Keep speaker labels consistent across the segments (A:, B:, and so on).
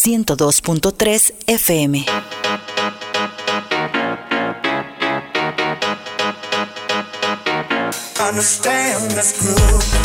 A: 102.3 FM.
B: understand this groove.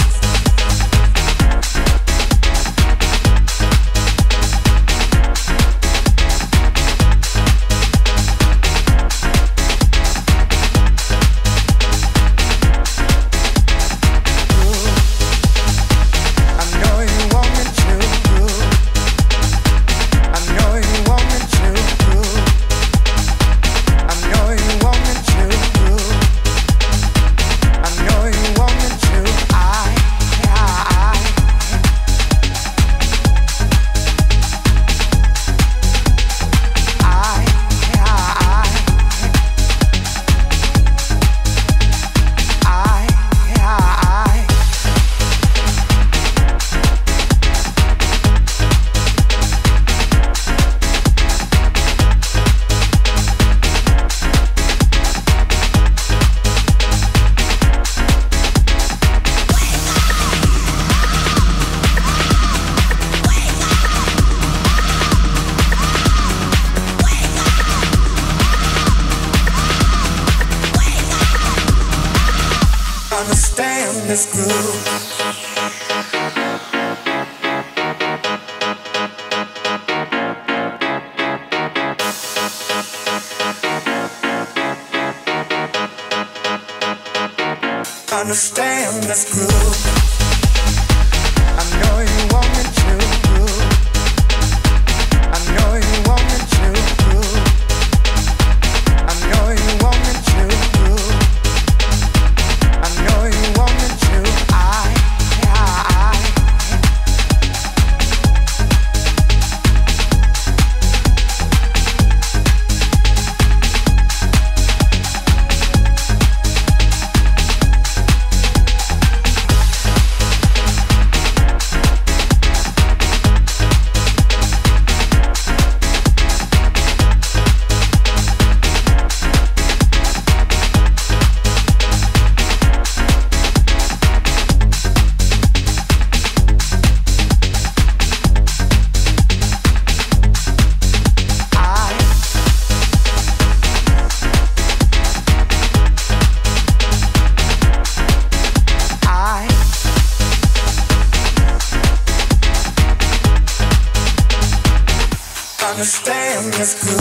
B: This groove.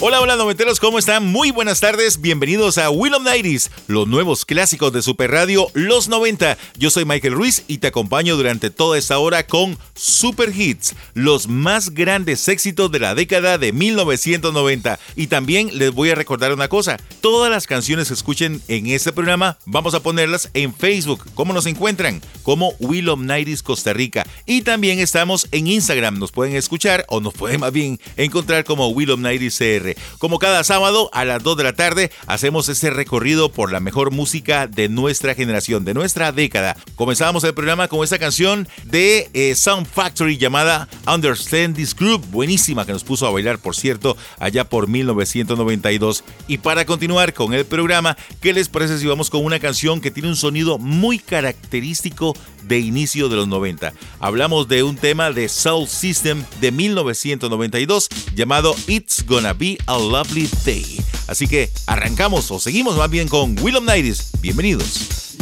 C: Hola, hola noventeros, ¿cómo están? Muy buenas tardes, bienvenidos a Will of Nighties, los nuevos clásicos de Super Radio Los 90. Yo soy Michael Ruiz y te acompaño durante toda esta hora con Super Hits, los más grandes éxitos de la década de 1990. Y también les voy a recordar una cosa, todas las canciones que escuchen en este programa vamos a ponerlas en Facebook. ¿Cómo nos encuentran? Como Will of Nighties Costa Rica. Y también estamos en Instagram, nos pueden escuchar o nos pueden más bien encontrar como Will of Nighties CR. Como cada sábado a las 2 de la tarde hacemos este recorrido por la mejor música de nuestra generación, de nuestra década. Comenzamos el programa con esta canción de eh, Sound Factory llamada Understand This Group, buenísima que nos puso a bailar, por cierto, allá por 1992. Y para continuar con el programa, ¿qué les parece si vamos con una canción que tiene un sonido muy característico de inicio de los 90? Hablamos de un tema de Soul System de 1992 llamado It's Gonna Be a Lovely Day. Así que arrancamos o seguimos más bien con Willem Nighties. Bienvenidos.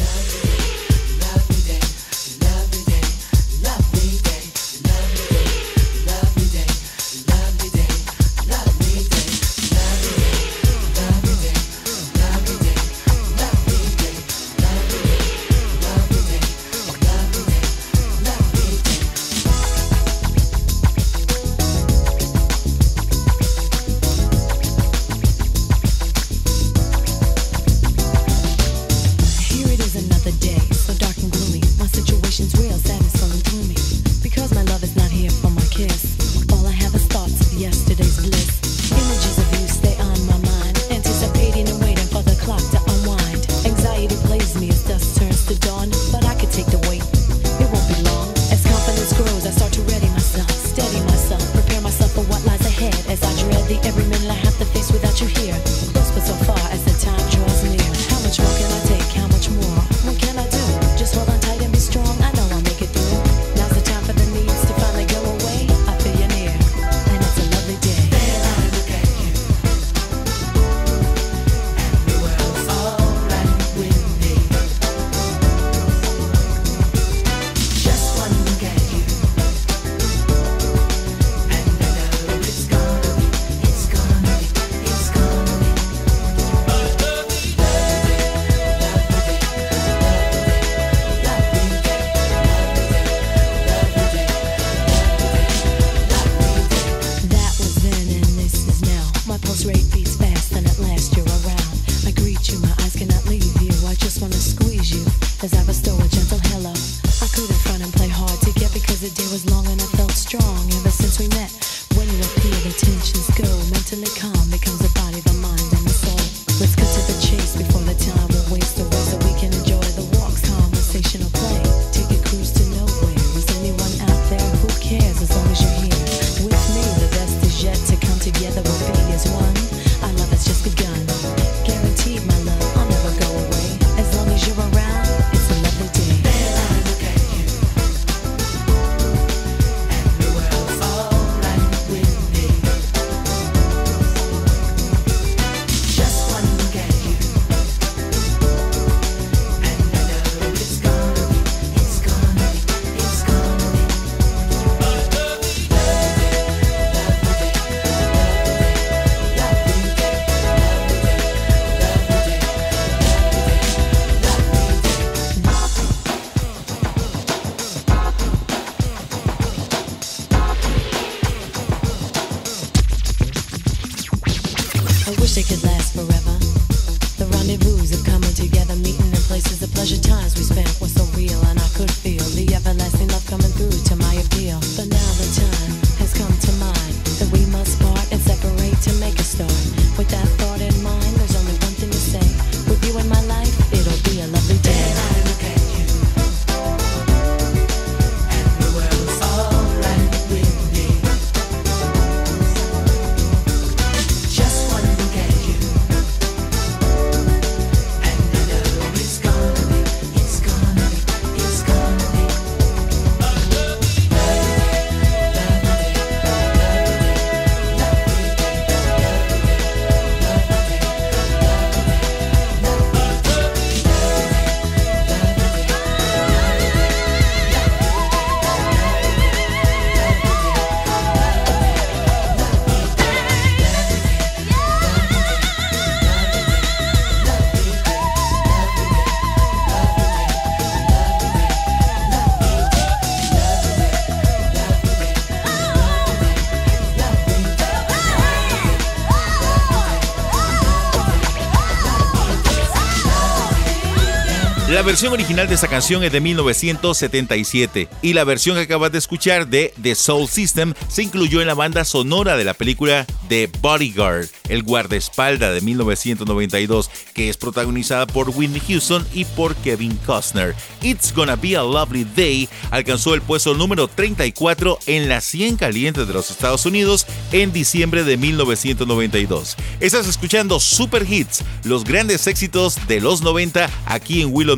C: Versión original de esta canción es de 1977 y la versión que acabas de escuchar de The Soul System se incluyó en la banda sonora de la película The Bodyguard, el guardaespalda de 1992, que es protagonizada por Whitney Houston y por Kevin Costner. It's Gonna Be a Lovely Day alcanzó el puesto número 34 en las 100 calientes de los Estados Unidos en diciembre de 1992. Estás escuchando Super Hits, los grandes éxitos de los 90 aquí en Willow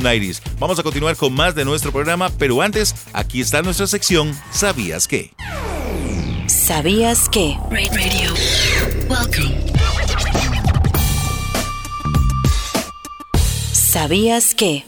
C: Vamos a continuar con más de nuestro programa, pero antes, aquí está nuestra sección ¿Sabías qué?
A: ¿Sabías qué?
D: Radio. Welcome.
A: ¿Sabías qué?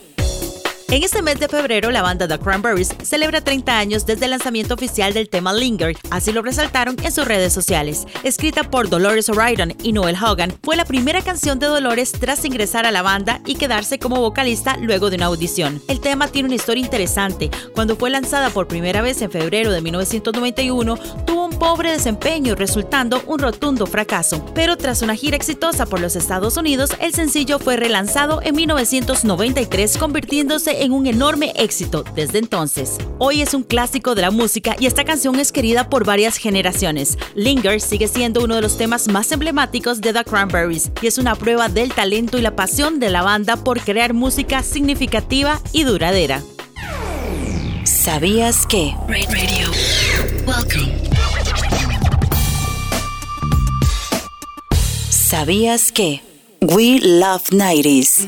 E: En este mes de febrero, la banda The Cranberries celebra 30 años desde el lanzamiento oficial del tema Linger, así lo resaltaron en sus redes sociales. Escrita por Dolores O'Riordan y Noel Hogan, fue la primera canción de Dolores tras ingresar a la banda y quedarse como vocalista luego de una audición. El tema tiene una historia interesante. Cuando fue lanzada por primera vez en febrero de 1991, tuvo un pobre desempeño, resultando un rotundo fracaso. Pero tras una gira exitosa por los Estados Unidos, el sencillo fue relanzado en 1993, convirtiéndose en un enorme éxito desde entonces. Hoy es un clásico de la música y esta canción es querida por varias generaciones. Linger sigue siendo uno de los temas más emblemáticos de The Cranberries y es una prueba del talento y la pasión de la banda por crear música significativa y duradera.
A: ¿Sabías que?
D: Radio. Welcome.
A: ¿Sabías que? We Love 90s.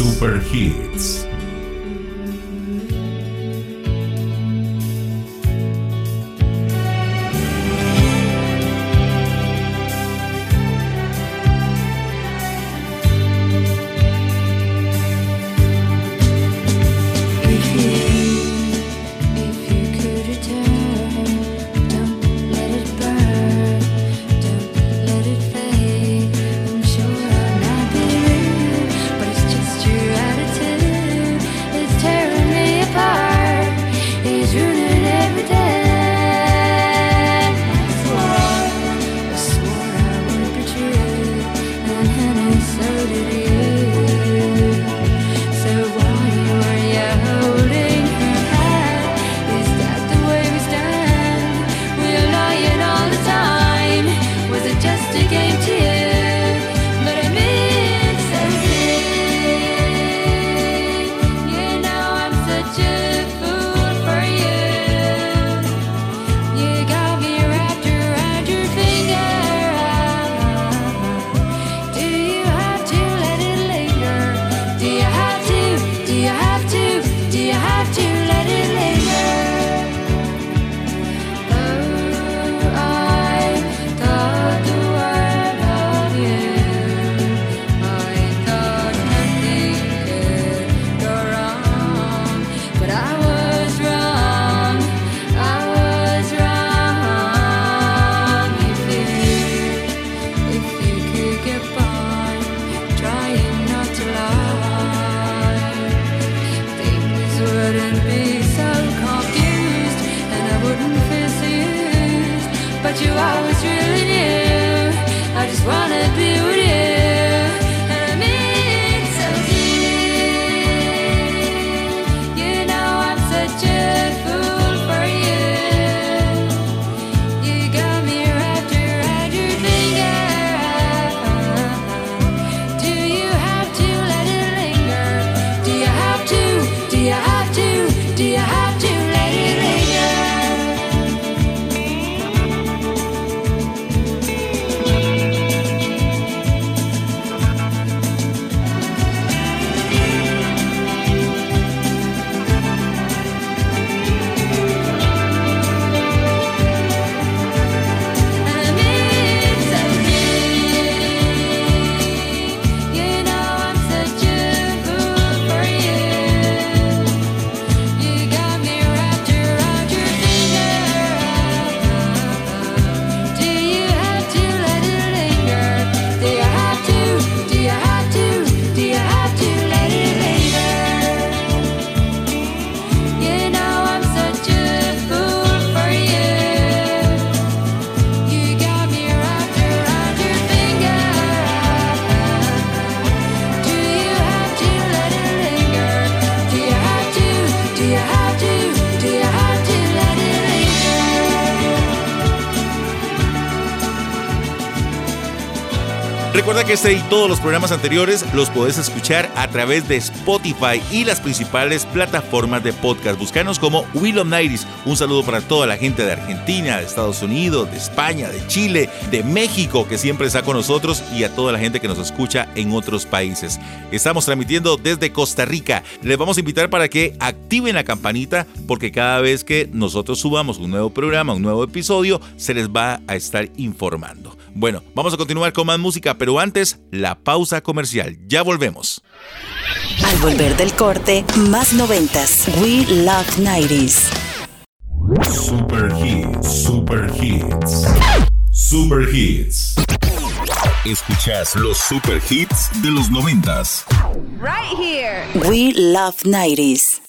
F: Super Hits,
C: este y todos los programas anteriores los podés escuchar a través de Spotify y las principales plataformas de podcast. Búscanos como Will of Nighties. Un saludo para toda la gente de Argentina, de Estados Unidos, de España, de Chile, de México, que siempre está con nosotros, y a toda la gente que nos escucha en otros países. Estamos transmitiendo desde Costa Rica. Les vamos a invitar para que activen la campanita, porque cada vez que nosotros subamos un nuevo programa, un nuevo episodio, se les va a estar informando. Bueno, vamos a continuar con más música, pero antes, la pausa comercial. Ya volvemos.
A: Al volver del corte, más noventas. We Love 90s.
F: Super hits, super hits. Super hits. Escuchas los super hits de los noventas.
D: Right here.
A: We Love 90s.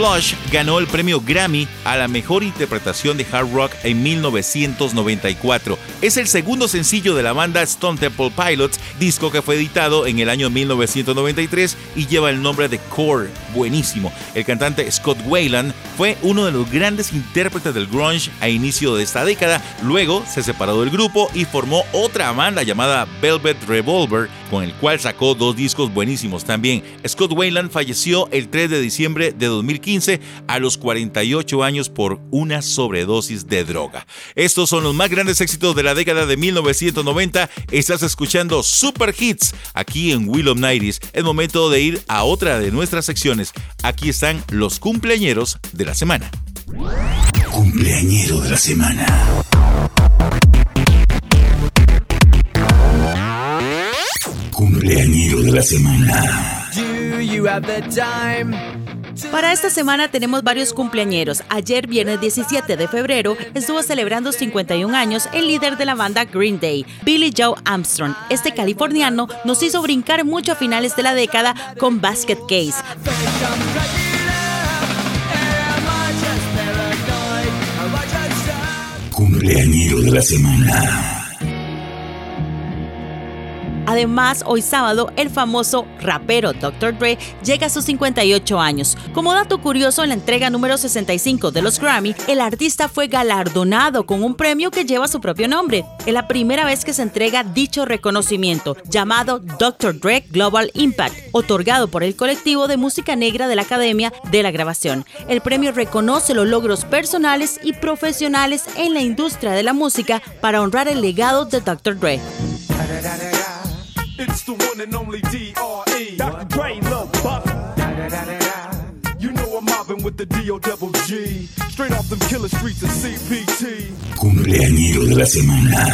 C: Blush ganó el premio Grammy a la mejor interpretación de hard rock en 1994. Es el segundo sencillo de la banda Stone Temple Pilots, disco que fue editado en el año 1993 y lleva el nombre de Core. Buenísimo. El cantante Scott Wayland fue uno de los grandes intérpretes del grunge a inicio de esta década. Luego se separó del grupo y formó otra banda llamada Velvet Revolver, con el cual sacó dos discos buenísimos también. Scott Wayland falleció el 3 de diciembre de 2015 a los 48 años por una sobredosis de droga. Estos son los más grandes éxitos de la década de 1990. Estás escuchando Super Hits aquí en Will of Nighties. Es momento de ir a otra de nuestras secciones. Aquí están los cumpleañeros de la semana.
F: Cumpleañero de la semana. Cumpleañero de la semana.
E: Para esta semana tenemos varios cumpleañeros. Ayer, viernes 17 de febrero, estuvo celebrando 51 años el líder de la banda Green Day, Billy Joe Armstrong. Este californiano nos hizo brincar mucho a finales de la década con Basket Case.
F: Cumpleañero de la semana.
E: Además, hoy sábado, el famoso rapero Dr. Dre llega a sus 58 años. Como dato curioso, en la entrega número 65 de los Grammy, el artista fue galardonado con un premio que lleva su propio nombre. Es la primera vez que se entrega dicho reconocimiento, llamado Dr. Dre Global Impact, otorgado por el colectivo de música negra de la Academia de la Grabación. El premio reconoce los logros personales y profesionales en la industria de la música para honrar el legado de Dr. Dre.
G: It's the one and only D.R.E. Dr. Dre, Lil Buff. You know I'm mobbing with the D.O. double G. Straight off them killer streets of CPT.
F: Cumpleañero de la semana.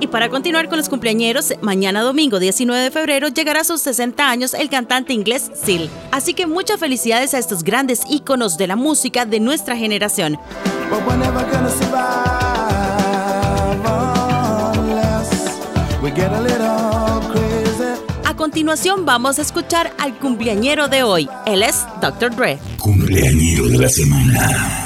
E: Y para continuar con los cumpleañeros, mañana domingo 19 de febrero llegará a sus 60 años el cantante inglés Seal. Así que muchas felicidades a estos grandes íconos de la música de nuestra generación.
B: But a little crazy.
E: A continuación vamos a escuchar al cumpleañero de hoy. Él es Dr. Dre.
F: Cumpleañero de la semana.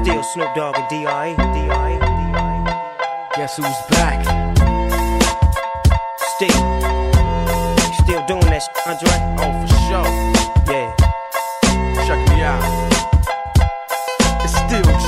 H: Still Snoop Dogg and. D.R.E.
I: Guess who's back?
H: Still. Still doing that, Andre?
I: Oh, for sure.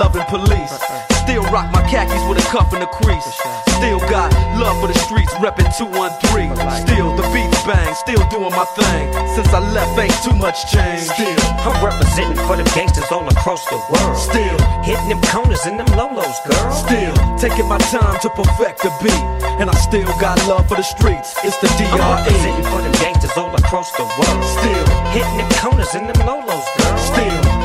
G: Loving police. Still rock my khakis with a cuff and a crease. Still got love for the streets, reppin' 213. Still the beats bang, still doing my thing. Since I left, ain't too much change. Still,
H: I'm representing for the gangsters all across the world.
G: Still.
H: hitting them corners and them lolos, girl.
G: still taking my time to perfect the beat. And I still got love for the streets. It's the
H: I'm representing for them gangsters all across the world.
G: Still.
H: hitting them corners and them lolos, girl.
G: Still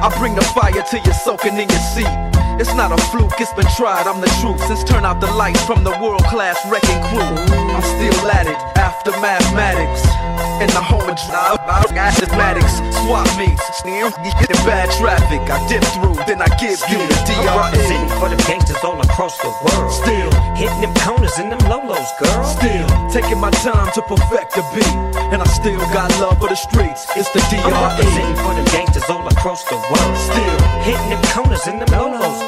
G: I bring the fire till you're soaking in your seat. It's not a fluke, it's been tried, I'm the truth. Since turn out the lights from the world class wrecking crew, I'm still at it after mathematics. In the home of mathematics, swap meets, sneer, get in bad traffic. I dip through, then I give you the DRE.
H: for them gangsters all across the world.
G: Still,
H: hitting them corners and them lolos, girl.
G: still taking my time to perfect the beat, and I still got love for the streets. It's the DRE.
H: for them gangsters all across the world.
G: Still,
H: hitting them corners and them lolos.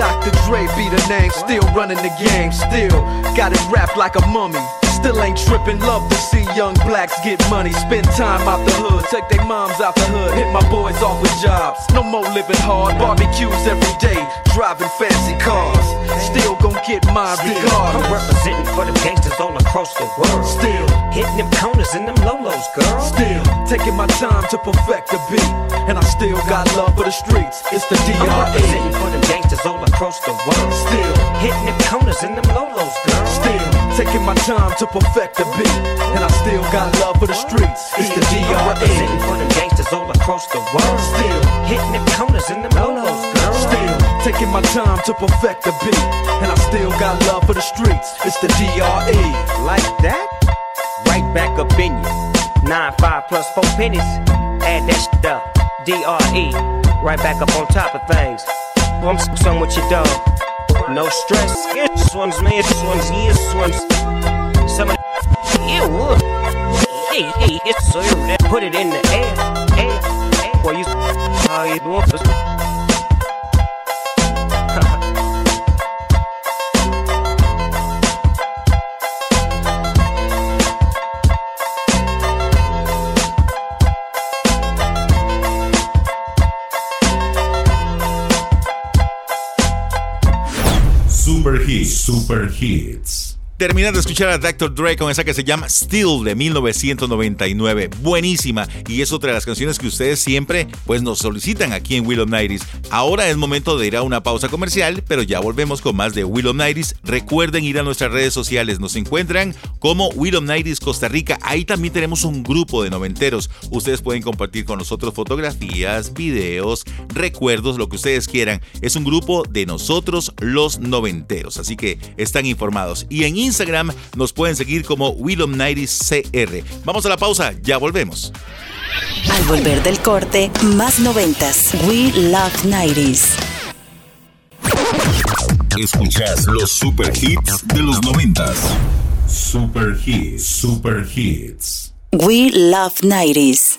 G: Dr. Dre be the name, still running the game, still got it wrapped like a mummy. Still ain't tripping, love to see young blacks get money. Spend time out the hood, take their moms out the hood, hit my boys off with jobs. No more living hard, barbecues every day, driving fancy cars. Still gon' get mine
H: I'm
G: regardless.
H: representing for them gangsters all across the world.
G: Still
H: Hitting them corners and them lolos, girl.
G: Still taking my time to perfect the beat, and I still got love for the streets. It's the
H: I'm
G: DRE.
H: representing for them gangsters all across the world.
G: Still
H: Hitting them corners and them lolos, girl.
G: Still taking my time to perfect the beat, and I still got love for the streets. It's the DRE.
H: representing for them gangsters all across the world.
G: Still
H: Hitting them corners and them lolos, girl.
G: Still taking my time to perfect the beat, and I still got love for the streets. It's the DRE.
H: Like that? Right back up in you. Nine, five plus four pennies. Add that shit up. D-R-E. Right back up on top of things. Well, I'm some with your dog. No stress. This one's me, this one's you, this one's. Some of the. Ew. Hey, hey, it's so you put it in the air. Air. air. Boy, you. How you doing?
F: Super Hits.
C: Terminar de escuchar a Dr. Dre con esa que se llama Still de 1999. Buenísima. Y es otra de las canciones que ustedes siempre pues, nos solicitan aquí en Willow Nighties. Ahora es momento de ir a una pausa comercial, pero ya volvemos con más de Willow Nighties. Recuerden ir a nuestras redes sociales. Nos encuentran como Willow Nighties Costa Rica. Ahí también tenemos un grupo de noventeros. Ustedes pueden compartir con nosotros fotografías, videos, recuerdos, lo que ustedes quieran. Es un grupo de nosotros los noventeros. Así que están informados. Y en Instagram nos pueden seguir como Willow Nighties CR. Vamos a la pausa, ya volvemos.
A: Al volver del corte, más noventas. We Love 90s.
F: Escuchas los super hits de los noventas. Super Hits. Super Hits.
A: We Love 90s.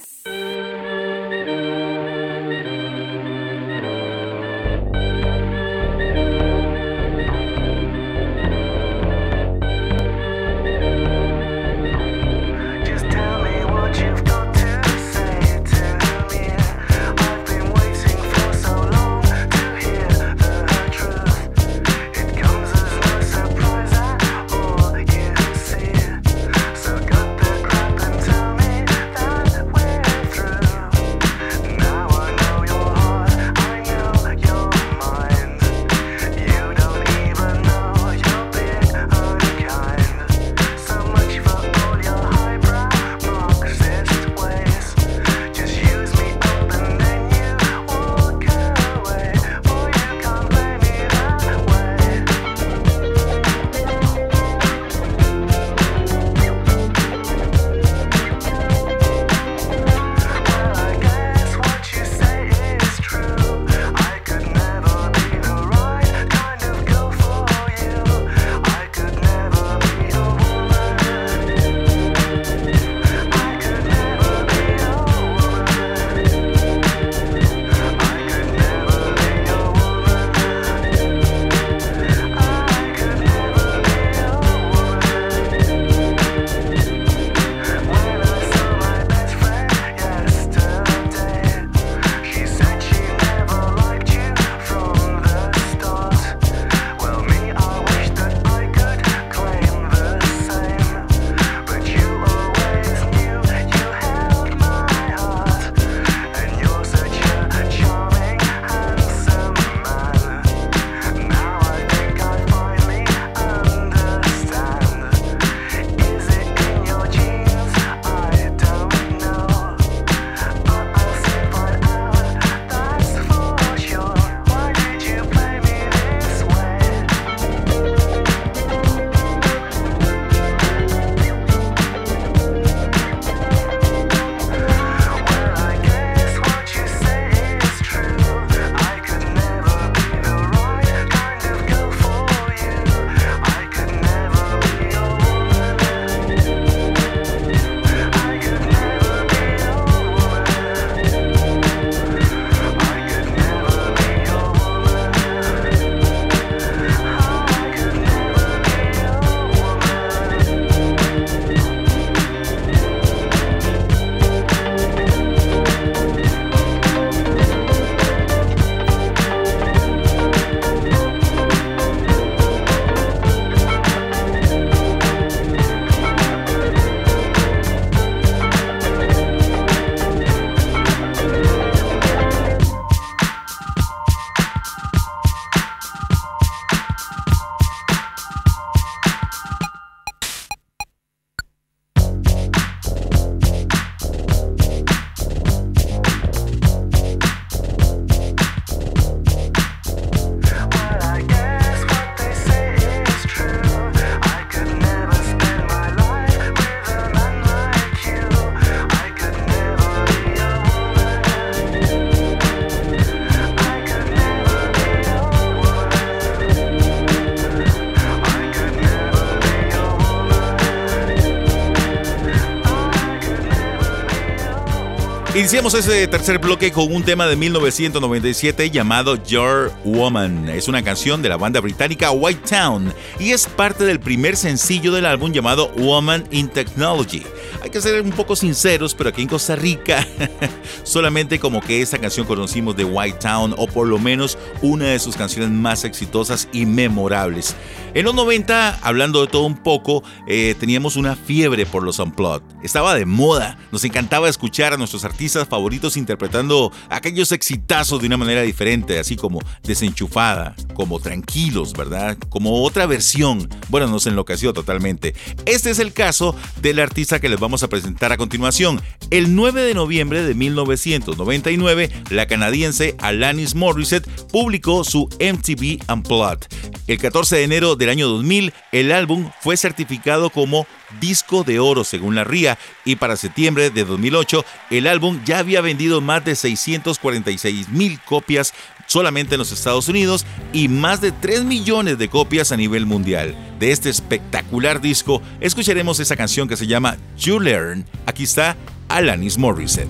C: Iniciamos ese tercer bloque con un tema de 1997 llamado Your Woman. Es una canción de la banda británica White Town y es parte del primer sencillo del álbum llamado Woman in Technology. Hay que ser un poco sinceros, pero aquí en Costa Rica solamente como que esta canción conocimos de White Town o por lo menos una de sus canciones más exitosas y memorables. En los 90, hablando de todo un poco, eh, teníamos una fiebre por los Unplugged. Estaba de moda, nos encantaba escuchar a nuestros artistas favoritos interpretando aquellos exitazos de una manera diferente, así como desenchufada, como tranquilos, ¿verdad? Como otra versión. Bueno, nos enloqueció totalmente. Este es el caso del artista que les vamos a presentar a continuación. El 9 de noviembre de 1999, la canadiense Alanis Morissette publicó su MTV Unplugged. El 14 de enero del año 2000, el álbum fue certificado como disco de oro según la RIA y para septiembre de 2008 el álbum ya había vendido más de 646 mil copias solamente en los Estados Unidos y más de 3 millones de copias a nivel mundial. De este espectacular disco escucharemos esa canción que se llama You Learn. Aquí está Alanis Morissette.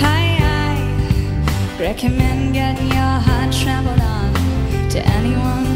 J: Hi, recommend getting your heart on to anyone.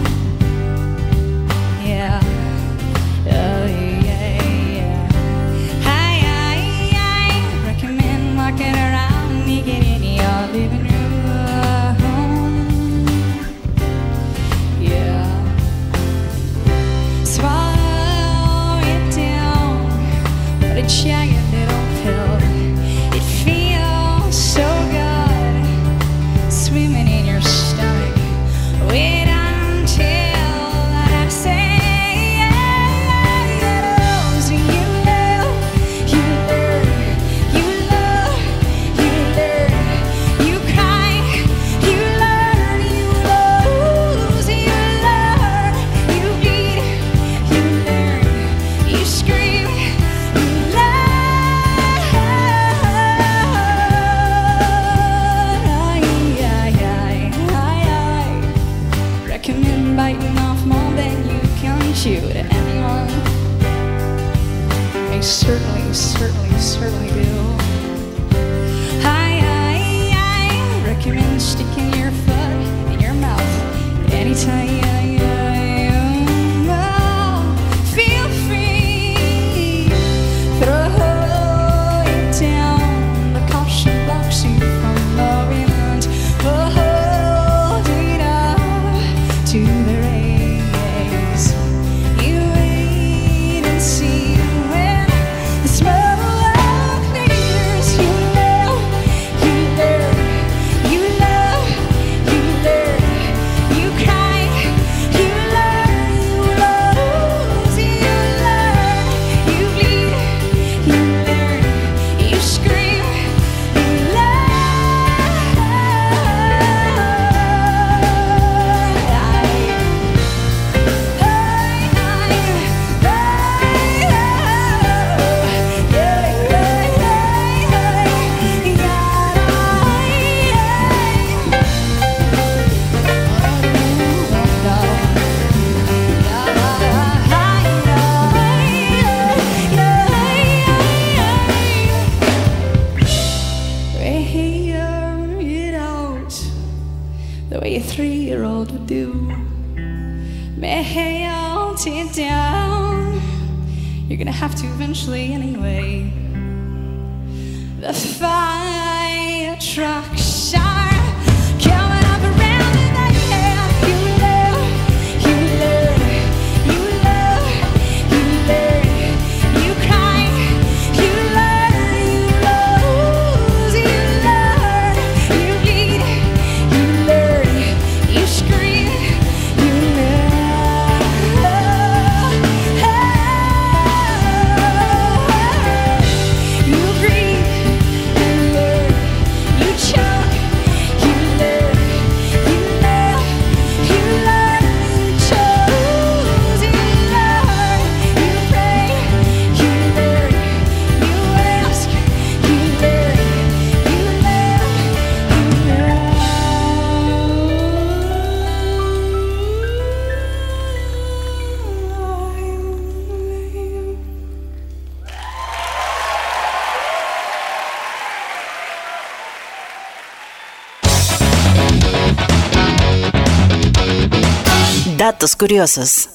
K: Datos curiosos.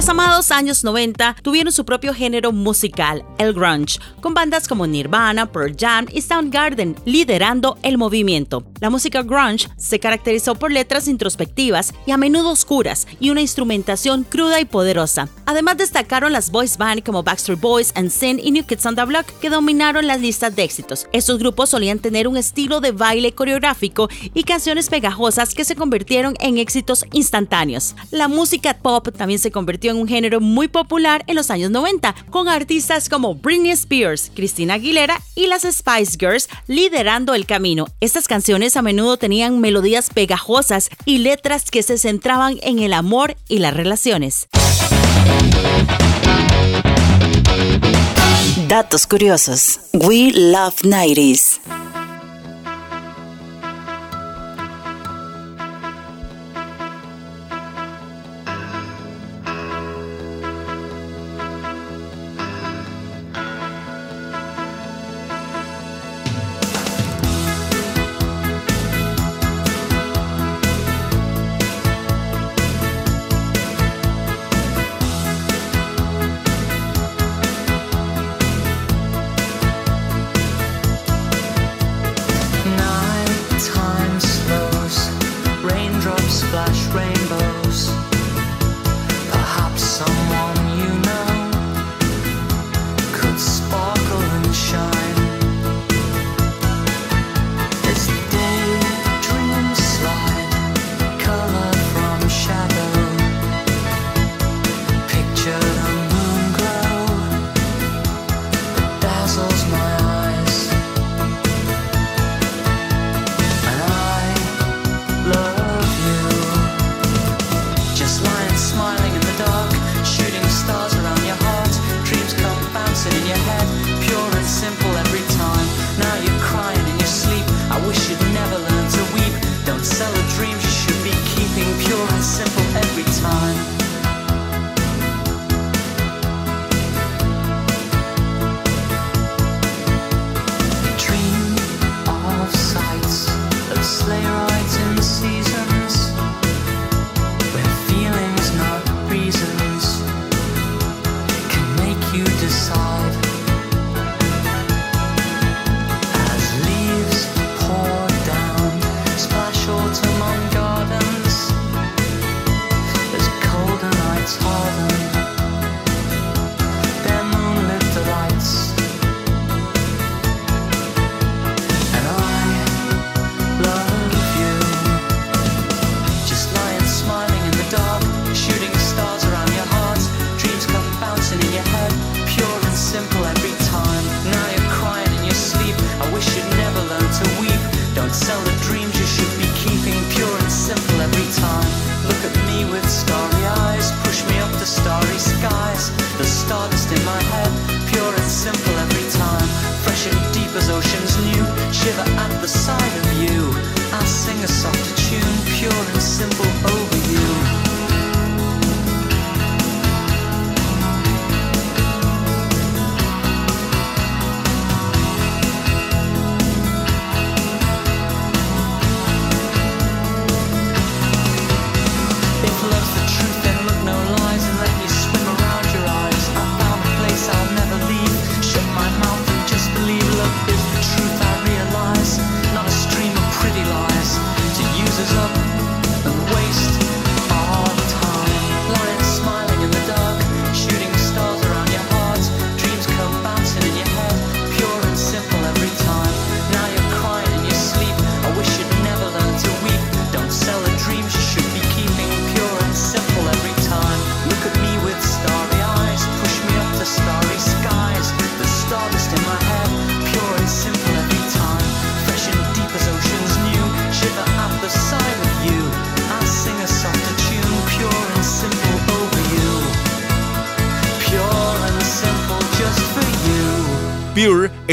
E: Los amados años 90 tuvieron su propio género musical, el grunge, con bandas como Nirvana, Pearl Jam y Soundgarden liderando el movimiento. La música grunge se caracterizó por letras introspectivas y a menudo oscuras y una instrumentación cruda y poderosa. Además destacaron las boys band como Backstreet Boys, Sin y New Kids on the Block que dominaron las listas de éxitos. Estos grupos solían tener un estilo de baile coreográfico y canciones pegajosas que se convirtieron en éxitos instantáneos. La música pop también se convirtió en un género muy popular en los años 90, con artistas como Britney Spears, Christina Aguilera y las Spice Girls liderando el camino. Estas canciones a menudo tenían melodías pegajosas y letras que se centraban en el amor y las relaciones.
K: Datos curiosos. We love 90s.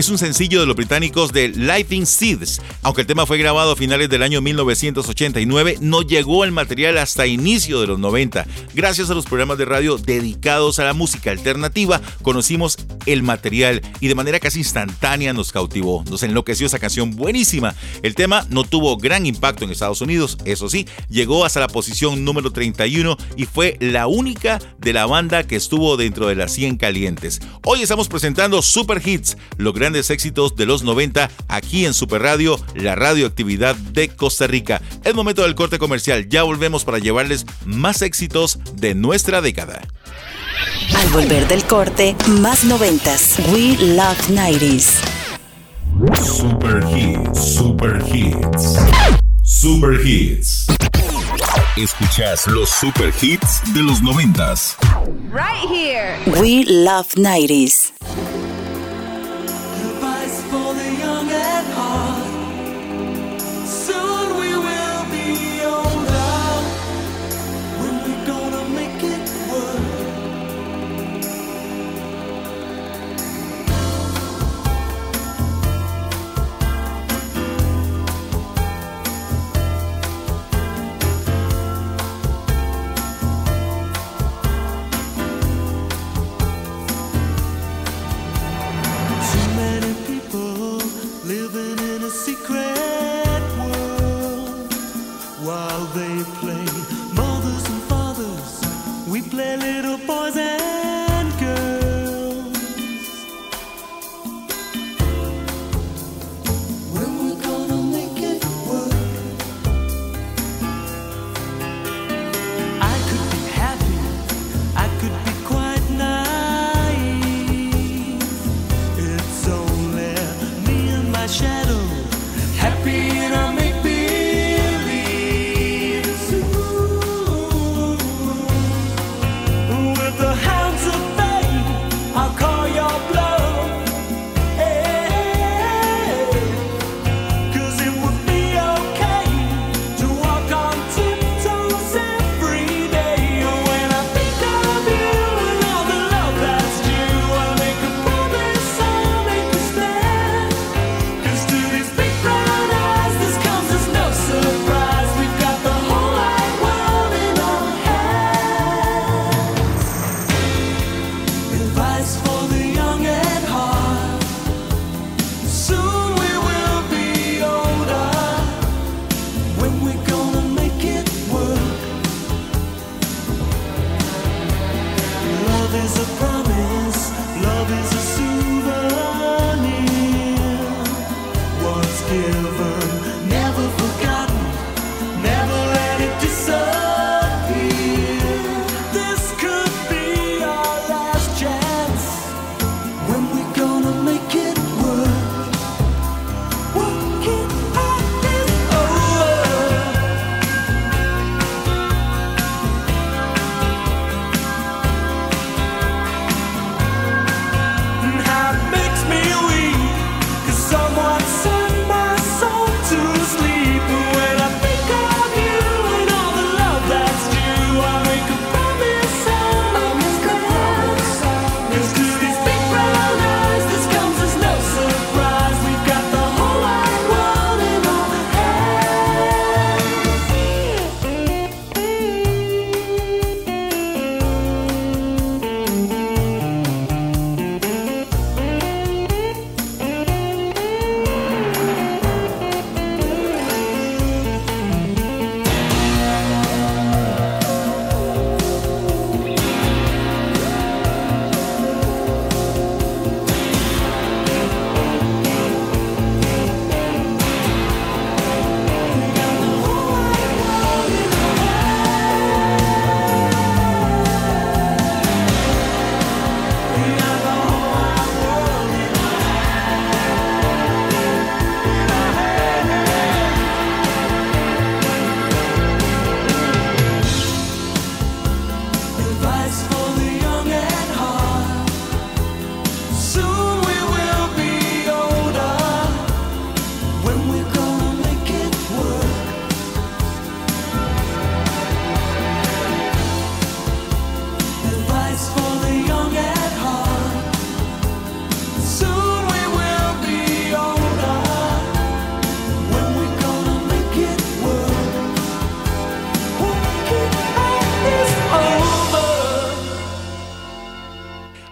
C: Un sencillo de los británicos de Lighting Seeds. Aunque el tema fue grabado a finales del año 1989, no llegó el material hasta inicio de los 90. Gracias a los programas de radio dedicados a la música alternativa, conocimos el material y de manera casi instantánea nos cautivó. Nos enloqueció esa canción buenísima. El tema no tuvo gran impacto en Estados Unidos, eso sí, llegó hasta la posición número 31 y fue la única de la banda que estuvo dentro de las 100 calientes. Hoy estamos presentando Super Hits, los grandes éxitos de los 90 aquí en Super Radio, la radioactividad de Costa Rica. Es momento del corte comercial, ya volvemos para llevarles más éxitos de nuestra década.
A: Al volver del corte, más noventas. We Love 90s.
F: Super Hits, Super Hits. Super Hits. Escuchas los super hits de los noventas.
A: Right here. We Love 90s.
L: poison boys and girls.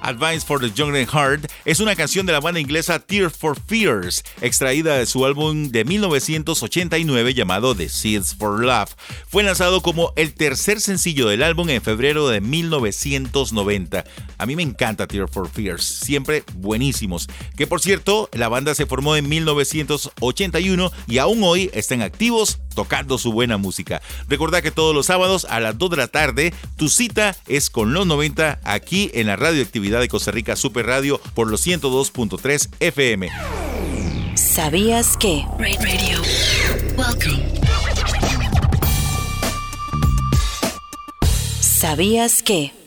C: Advice for the Young and Heart es una canción de la banda inglesa Tear for Fears, extraída de su álbum de 1989 llamado The Seeds for Love. Fue lanzado como el tercer sencillo del álbum en febrero de 1990. A mí me encanta Tear for Fears, siempre buenísimos. Que por cierto, la banda se formó en 1981 y aún hoy están activos tocando su buena música. Recordad que todos los sábados a las 2 de la tarde tu cita es con los 90 aquí en la radioactividad de Costa Rica Super Radio por los 102.3 FM.
A: ¿Sabías que?
D: Radio. Welcome.
A: ¿Sabías que?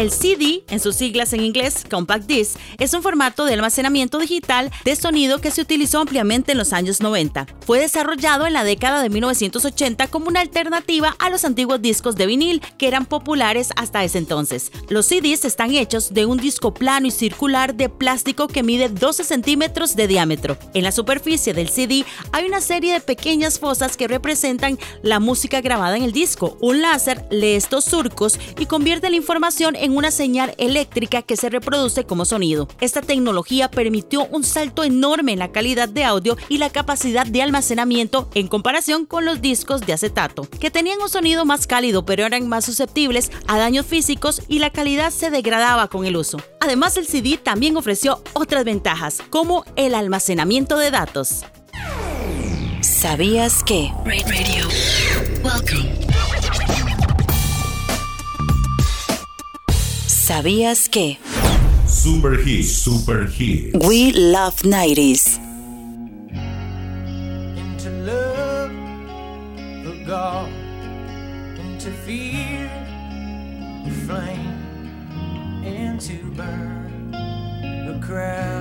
E: El CD, en sus siglas en inglés Compact Disc, es un formato de almacenamiento digital de sonido que se utilizó ampliamente en los años 90. Fue desarrollado en la década de 1980 como una alternativa a los antiguos discos de vinil que eran populares hasta ese entonces. Los CDs están hechos de un disco plano y circular de plástico que mide 12 centímetros de diámetro. En la superficie del CD hay una serie de pequeñas fosas que representan la música grabada en el disco. Un láser lee estos surcos y convierte la información en una señal eléctrica que se reproduce como sonido. Esta tecnología permitió un salto enorme en la calidad de audio y la capacidad de almacenamiento en comparación con los discos de acetato, que tenían un sonido más cálido pero eran más susceptibles a daños físicos y la calidad se degradaba con el uso. Además, el CD también ofreció otras ventajas, como el almacenamiento de datos.
A: ¿Sabías que?
D: Radio. Welcome.
A: ¿Sabías que?
F: Super Hits, Super Hits.
A: We Love 90s.
M: into love of God, into fear of flame, and to burn a crowd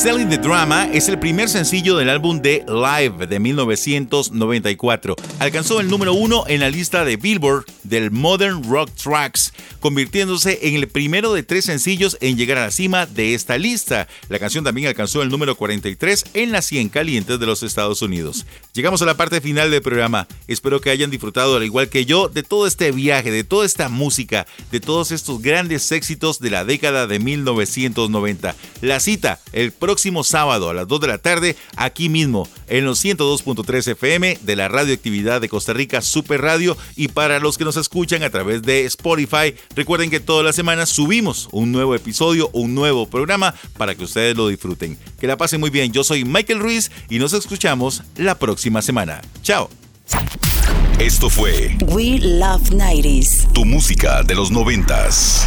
C: Selling the Drama es el primer sencillo del álbum de Live de 1994. Alcanzó el número uno en la lista de Billboard del Modern Rock Tracks, convirtiéndose en el primero de tres sencillos en llegar a la cima de esta lista. La canción también alcanzó el número 43 en las 100 calientes de los Estados Unidos. Llegamos a la parte final del programa. Espero que hayan disfrutado, al igual que yo, de todo este viaje, de toda esta música, de todos estos grandes éxitos de la década de 1990. La cita, el próximo sábado a las 2 de la tarde, aquí mismo, en los 102.3 FM de la radioactividad de Costa Rica Super Radio. Y para los que nos escuchan a través de Spotify, recuerden que todas las semanas subimos un nuevo episodio, un nuevo programa para que ustedes lo disfruten. Que la pasen muy bien. Yo soy Michael Ruiz y nos escuchamos la próxima semana. Chao.
F: Esto fue
A: We Love 90s.
F: tu música de los noventas.